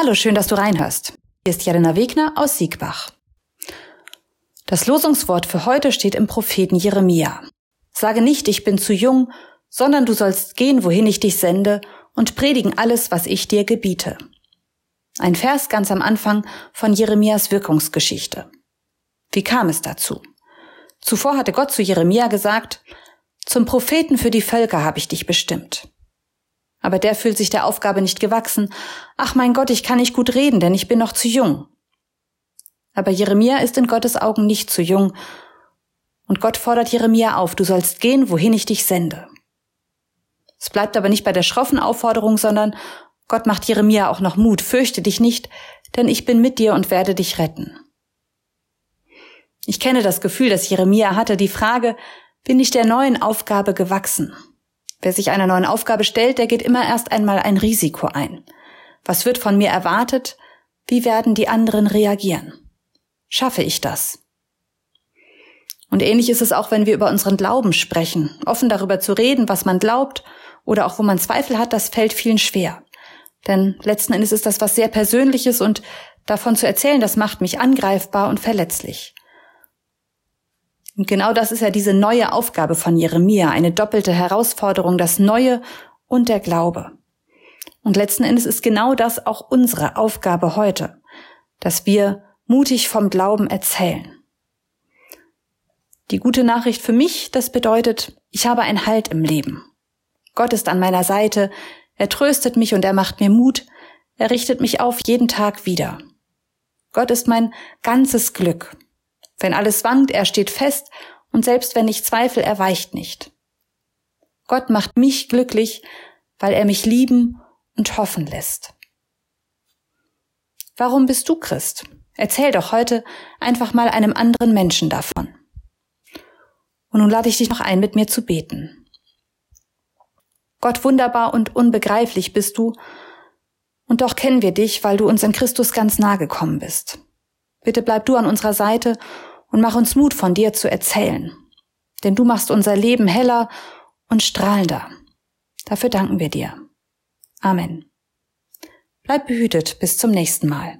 Hallo, schön, dass du reinhörst. Hier ist Jelena Wegner aus Siegbach. Das Losungswort für heute steht im Propheten Jeremia. Sage nicht, ich bin zu jung, sondern du sollst gehen, wohin ich dich sende, und predigen alles, was ich dir gebiete. Ein Vers ganz am Anfang von Jeremias Wirkungsgeschichte. Wie kam es dazu? Zuvor hatte Gott zu Jeremia gesagt, zum Propheten für die Völker habe ich dich bestimmt. Aber der fühlt sich der Aufgabe nicht gewachsen. Ach mein Gott, ich kann nicht gut reden, denn ich bin noch zu jung. Aber Jeremia ist in Gottes Augen nicht zu jung. Und Gott fordert Jeremia auf, du sollst gehen, wohin ich dich sende. Es bleibt aber nicht bei der schroffen Aufforderung, sondern Gott macht Jeremia auch noch Mut, fürchte dich nicht, denn ich bin mit dir und werde dich retten. Ich kenne das Gefühl, das Jeremia hatte, die Frage, bin ich der neuen Aufgabe gewachsen? Wer sich einer neuen Aufgabe stellt, der geht immer erst einmal ein Risiko ein. Was wird von mir erwartet? Wie werden die anderen reagieren? Schaffe ich das? Und ähnlich ist es auch, wenn wir über unseren Glauben sprechen. Offen darüber zu reden, was man glaubt oder auch wo man Zweifel hat, das fällt vielen schwer. Denn letzten Endes ist das was sehr Persönliches und davon zu erzählen, das macht mich angreifbar und verletzlich. Und genau das ist ja diese neue Aufgabe von Jeremia, eine doppelte Herausforderung, das Neue und der Glaube. Und letzten Endes ist genau das auch unsere Aufgabe heute, dass wir mutig vom Glauben erzählen. Die gute Nachricht für mich, das bedeutet, ich habe ein Halt im Leben. Gott ist an meiner Seite, er tröstet mich und er macht mir Mut, er richtet mich auf jeden Tag wieder. Gott ist mein ganzes Glück. Wenn alles wankt, er steht fest und selbst wenn ich zweifle, er weicht nicht. Gott macht mich glücklich, weil er mich lieben und hoffen lässt. Warum bist du Christ? Erzähl doch heute einfach mal einem anderen Menschen davon. Und nun lade ich dich noch ein, mit mir zu beten. Gott, wunderbar und unbegreiflich bist du, und doch kennen wir dich, weil du uns in Christus ganz nahe gekommen bist. Bitte bleib du an unserer Seite und mach uns Mut von dir zu erzählen. Denn du machst unser Leben heller und strahlender. Dafür danken wir dir. Amen. Bleib behütet bis zum nächsten Mal.